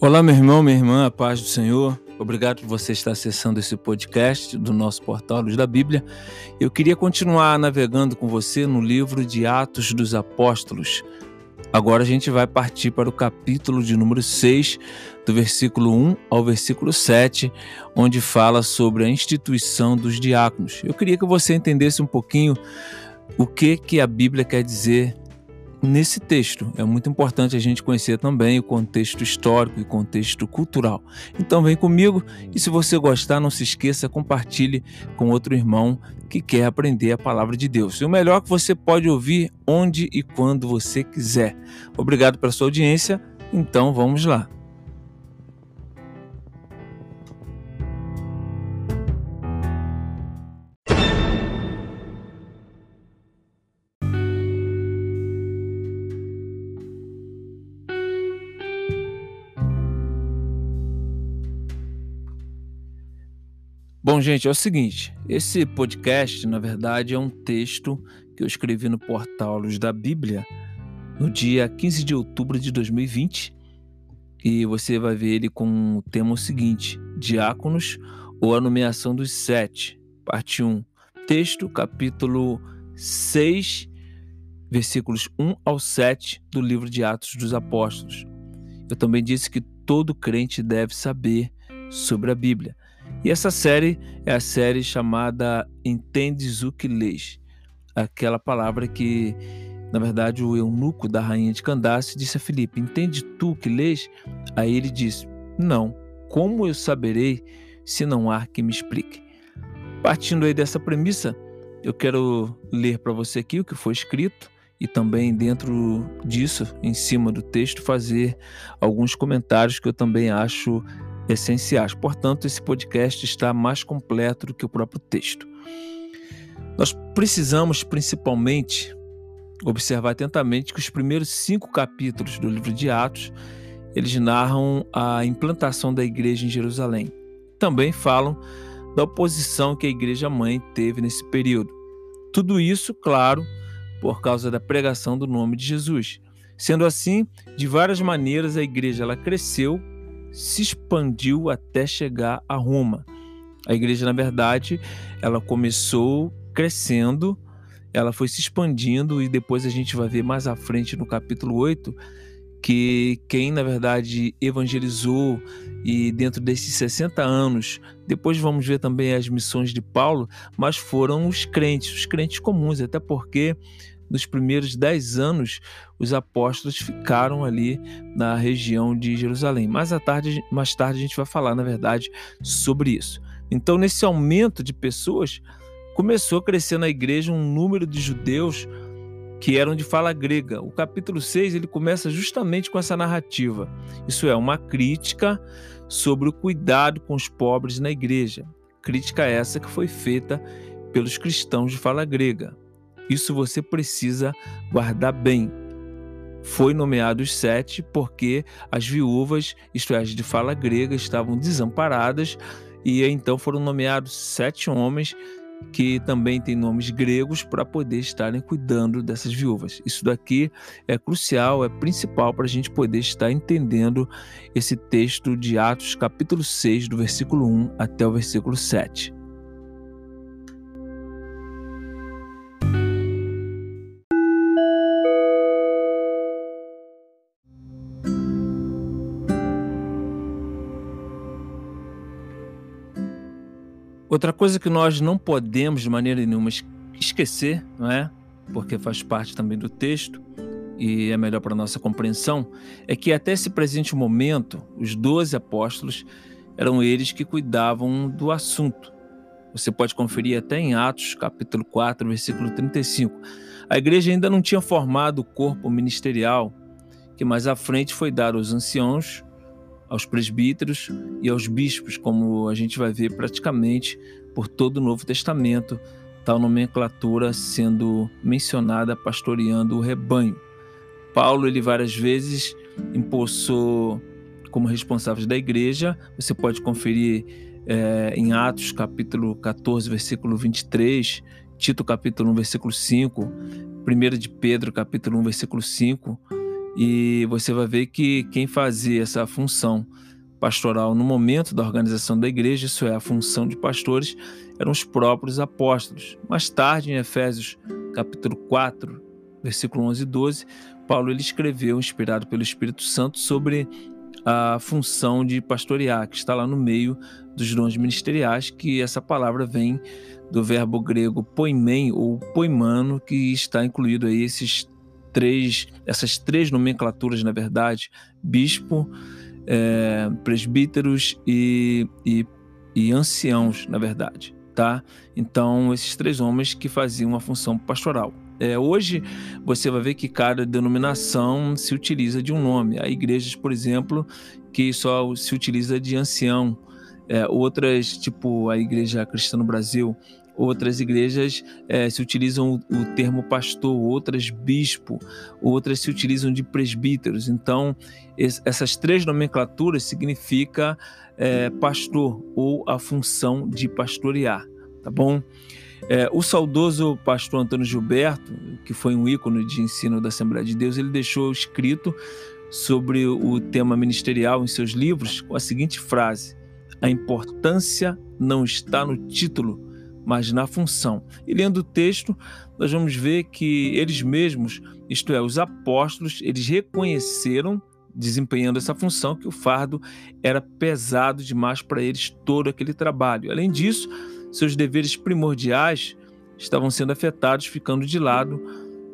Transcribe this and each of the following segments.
Olá, meu irmão, minha irmã, a paz do Senhor. Obrigado por você estar acessando esse podcast do nosso portal Luz da Bíblia. Eu queria continuar navegando com você no livro de Atos dos Apóstolos. Agora a gente vai partir para o capítulo de número 6, do versículo 1 ao versículo 7, onde fala sobre a instituição dos diáconos. Eu queria que você entendesse um pouquinho o que que a Bíblia quer dizer nesse texto. É muito importante a gente conhecer também o contexto histórico e contexto cultural. Então vem comigo e se você gostar, não se esqueça, compartilhe com outro irmão que quer aprender a palavra de Deus. E o melhor que você pode ouvir onde e quando você quiser. Obrigado pela sua audiência. Então vamos lá. Bom, gente, é o seguinte: esse podcast, na verdade, é um texto que eu escrevi no portal Luz da Bíblia no dia 15 de outubro de 2020. E você vai ver ele com o tema seguinte: Diáconos ou a nomeação dos sete, parte 1. Texto, capítulo 6, versículos 1 ao 7 do livro de Atos dos Apóstolos. Eu também disse que todo crente deve saber sobre a Bíblia. E essa série é a série chamada Entendes o que lês? Aquela palavra que, na verdade, o eunuco da rainha de Candace disse a Filipe: Entende tu o que lês? Aí ele disse: Não, como eu saberei se não há que me explique? Partindo aí dessa premissa, eu quero ler para você aqui o que foi escrito e também dentro disso, em cima do texto, fazer alguns comentários que eu também acho essenciais. Portanto, esse podcast está mais completo do que o próprio texto. Nós precisamos, principalmente, observar atentamente que os primeiros cinco capítulos do livro de Atos eles narram a implantação da igreja em Jerusalém. Também falam da oposição que a igreja mãe teve nesse período. Tudo isso, claro, por causa da pregação do nome de Jesus. Sendo assim, de várias maneiras a igreja ela cresceu se expandiu até chegar a Roma. A igreja, na verdade, ela começou crescendo, ela foi se expandindo e depois a gente vai ver mais à frente no capítulo 8 que quem na verdade evangelizou e dentro desses 60 anos, depois vamos ver também as missões de Paulo, mas foram os crentes, os crentes comuns, até porque nos primeiros dez anos, os apóstolos ficaram ali na região de Jerusalém. Mais, à tarde, mais tarde a gente vai falar, na verdade, sobre isso. Então, nesse aumento de pessoas, começou a crescer na igreja um número de judeus que eram de fala grega. O capítulo 6 ele começa justamente com essa narrativa. Isso é uma crítica sobre o cuidado com os pobres na igreja. Crítica essa que foi feita pelos cristãos de fala grega. Isso você precisa guardar bem. Foi nomeado os sete porque as viúvas, isto é, as de fala grega, estavam desamparadas e então foram nomeados sete homens que também têm nomes gregos para poder estarem cuidando dessas viúvas. Isso daqui é crucial, é principal para a gente poder estar entendendo esse texto de Atos, capítulo 6, do versículo 1 até o versículo 7. Outra coisa que nós não podemos de maneira nenhuma esquecer, não é? Porque faz parte também do texto e é melhor para nossa compreensão, é que até esse presente momento, os doze apóstolos eram eles que cuidavam do assunto. Você pode conferir até em Atos, capítulo 4, versículo 35. A igreja ainda não tinha formado o corpo ministerial, que mais à frente foi dado aos anciãos aos presbíteros e aos bispos, como a gente vai ver praticamente por todo o Novo Testamento, tal nomenclatura sendo mencionada pastoreando o rebanho. Paulo, ele várias vezes impulsou como responsáveis da igreja, você pode conferir é, em Atos capítulo 14, versículo 23, Tito capítulo 1, versículo 5, 1 de Pedro capítulo 1, versículo 5, E você vai ver que quem fazia essa função pastoral no momento da organização da igreja, isso é, a função de pastores, eram os próprios apóstolos. Mais tarde, em Efésios capítulo 4, versículo 11 e 12, Paulo ele escreveu, inspirado pelo Espírito Santo, sobre a função de pastorear, que está lá no meio dos dons ministeriais, que essa palavra vem do verbo grego poimen ou poimano, que está incluído aí esses três, essas três nomenclaturas, na verdade, bispo, é, presbíteros e, e, e anciãos, na verdade, tá? Então, esses três homens que faziam uma função pastoral. É, hoje você vai ver que cada denominação se utiliza de um nome. Há igrejas, por exemplo, que só se utiliza de ancião. É, outras, tipo a Igreja Cristã no Brasil, outras igrejas é, se utilizam o, o, termo pastor, outras bispo, outras se utilizam de presbíteros. Então, es, essas três nomenclaturas significa é, pastor ou a função de pastorear, tá bom? É, o saudoso pastor Antônio Gilberto, que foi um ícone de ensino da Assembleia de Deus, ele deixou escrito sobre o tema ministerial em seus livros com a seguinte frase: A importância não está no título, mas na função. E lendo o texto, nós vamos ver que eles mesmos, isto é, os apóstolos, eles reconheceram, desempenhando essa função, que o fardo era pesado demais para eles todo aquele trabalho. Além disso, seus deveres primordiais estavam sendo afetados, ficando de lado.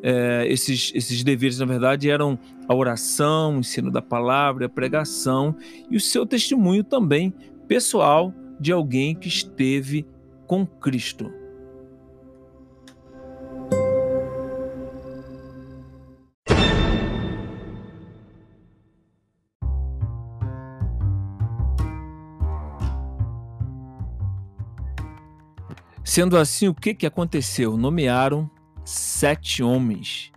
É, esses, esses deveres, na verdade, eram a oração, o ensino da palavra, a pregação e o seu testemunho também pessoal de alguém que esteve com Cristo. Sendo assim, o que, que aconteceu? Nomearam sete homens.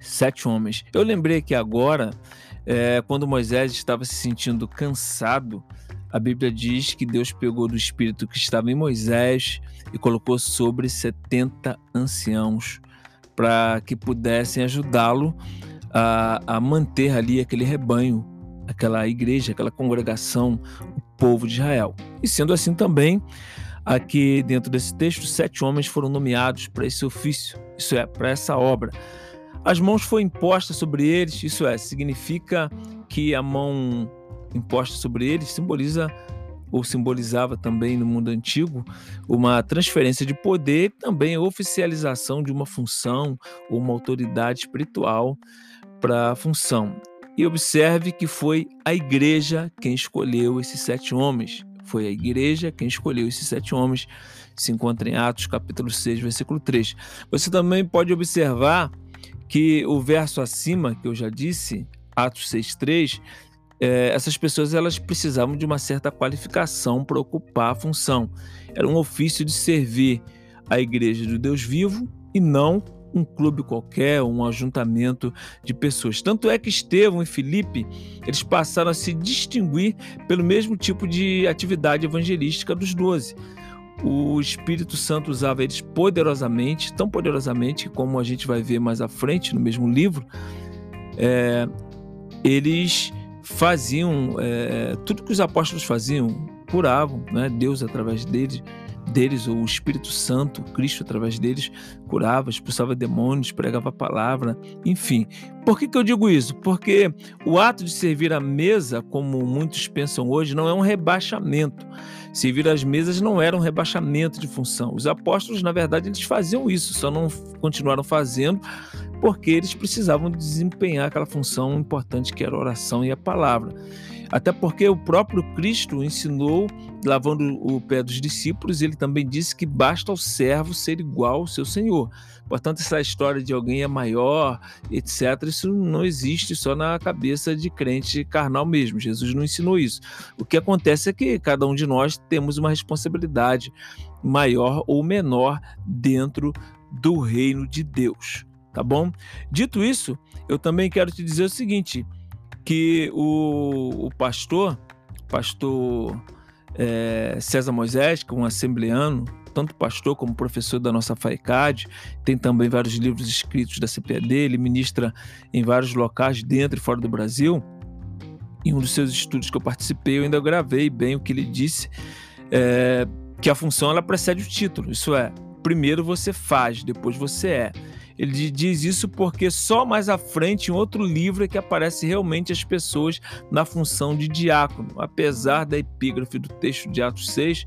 Sete homens. Eu lembrei que agora, é, quando Moisés estava se sentindo cansado, a Bíblia diz que Deus pegou do espírito que estava em Moisés e colocou sobre 70 anciãos para que pudessem ajudá-lo a, a, manter ali aquele rebanho, aquela igreja, aquela congregação, o povo de Israel. E sendo assim também, aqui dentro desse texto, sete homens foram nomeados para esse ofício, isso é, para essa obra. As mãos foram impostas sobre eles, isso é, significa que a mão imposta sobre eles simboliza ou simbolizava também no mundo antigo uma transferência de poder, também oficialização de uma função ou uma autoridade espiritual para a função. E observe que foi a igreja quem escolheu esses sete homens. Foi a igreja quem escolheu esses sete homens. Se encontra em Atos capítulo 6, versículo 3. Você também pode observar que o verso acima, que eu já disse, Atos 6, 3, é, essas pessoas elas precisavam de uma certa qualificação para ocupar a função. Era um ofício de servir a igreja do Deus vivo e não um clube qualquer, um ajuntamento de pessoas. Tanto é que Estevão e Filipe, eles passaram a se distinguir pelo mesmo tipo de atividade evangelística dos doze. O Espírito Santo usava eles poderosamente, tão poderosamente como a gente vai ver mais à frente no mesmo livro. É, eles faziam é, tudo que os apóstolos faziam, curavam, né? Deus através deles, deles, ou o Espírito Santo, Cristo através deles, curava, expulsava demônios, pregava a palavra, enfim. Por que, que eu digo isso? Porque o ato de servir à mesa, como muitos pensam hoje, não é um rebaixamento. Servir às mesas não era um rebaixamento de função. Os apóstolos, na verdade, eles faziam isso, só não continuaram fazendo porque eles precisavam desempenhar aquela função importante que era a oração e a palavra. Até porque o próprio Cristo ensinou, lavando o pé dos discípulos, ele também disse que basta ao servo ser igual ao seu Senhor. Portanto, essa história de alguém é maior, etc., isso não existe só na cabeça de crente carnal mesmo. Jesus não ensinou isso. O que acontece é que cada um de nós temos uma responsabilidade maior ou menor dentro do reino de Deus tá bom? Dito isso, eu também quero te dizer o seguinte, que o, o pastor, pastor é, César Moisés, que é um assembleano tanto pastor como professor da nossa FAICAD, tem também vários livros escritos da CPAD, ele ministra em vários locais dentro e fora do Brasil. Em um dos seus estudos que eu participei, eu ainda gravei bem o que ele disse, é, que a função ela precede o título, isso é, primeiro você faz, depois você é. Ele diz isso porque só mais à frente, em outro livro, é que aparece realmente as pessoas na função de diácono, apesar da epígrafe do texto de Atos 6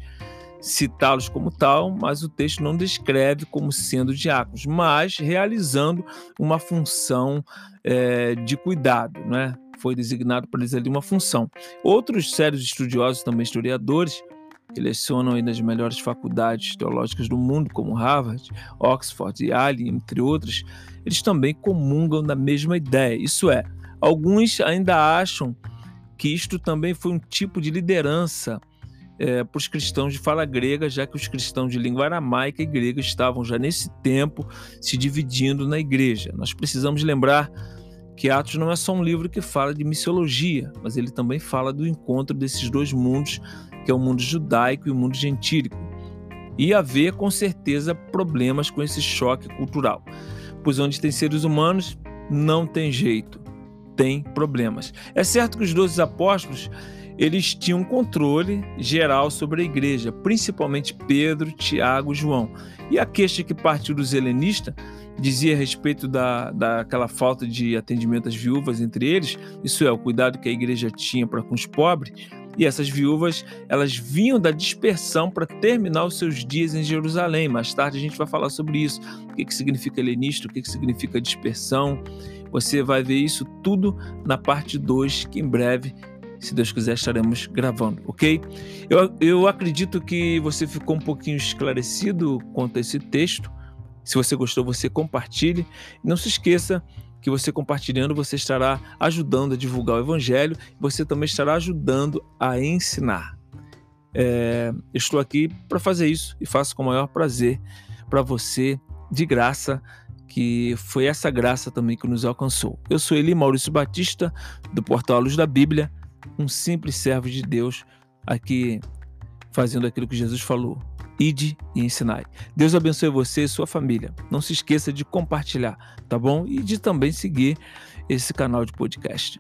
citá-los como tal, mas o texto não descreve como sendo diáconos, mas realizando uma função é, de cuidado, né? Foi designado para eles ali uma função. Outros sérios estudiosos, também historiadores, que lecionam aí nas melhores faculdades teológicas do mundo, como Harvard, Oxford e Yale, entre outras, eles também comungam da mesma ideia. Isso é, alguns ainda acham que isto também foi um tipo de liderança é, para os cristãos de fala grega, já que os cristãos de língua aramaica e grega estavam já nesse tempo se dividindo na igreja. Nós precisamos lembrar que Atos não é só um livro que fala de missiologia, mas ele também fala do encontro desses dois mundos, que é o mundo judaico e o mundo gentílico. E haver, com certeza, problemas com esse choque cultural. Pois onde tem seres humanos, não tem jeito, tem problemas. É certo que os doze apóstolos eles tinham controle geral sobre a igreja, principalmente Pedro, Tiago e João. E a queixa que partiu dos helenistas dizia a respeito da, daquela falta de atendimento às viúvas entre eles, isso é, o cuidado que a igreja tinha para com os pobres, e essas viúvas, elas vinham da dispersão para terminar os seus dias em Jerusalém. Mais tarde a gente vai falar sobre isso. O que, que significa helenista, o que, que significa dispersão. Você vai ver isso tudo na parte 2, que em breve se Deus quiser, estaremos gravando, ok? Eu, eu acredito que você ficou um pouquinho esclarecido quanto a esse texto. Se você gostou, você compartilhe. Não se esqueça que você compartilhando, você estará ajudando a divulgar o Evangelho, você também estará ajudando a ensinar. É, estou aqui para fazer isso e faço com o maior prazer para você, de graça, que foi essa graça também que nos alcançou. Eu sou Eli Maurício Batista, do Portal Luz da Bíblia um simples servo de Deus aqui fazendo aquilo que Jesus falou. Ide e ensinai. Deus abençoe você e sua família. Não se esqueça de compartilhar, tá bom? E de também seguir esse canal de podcast.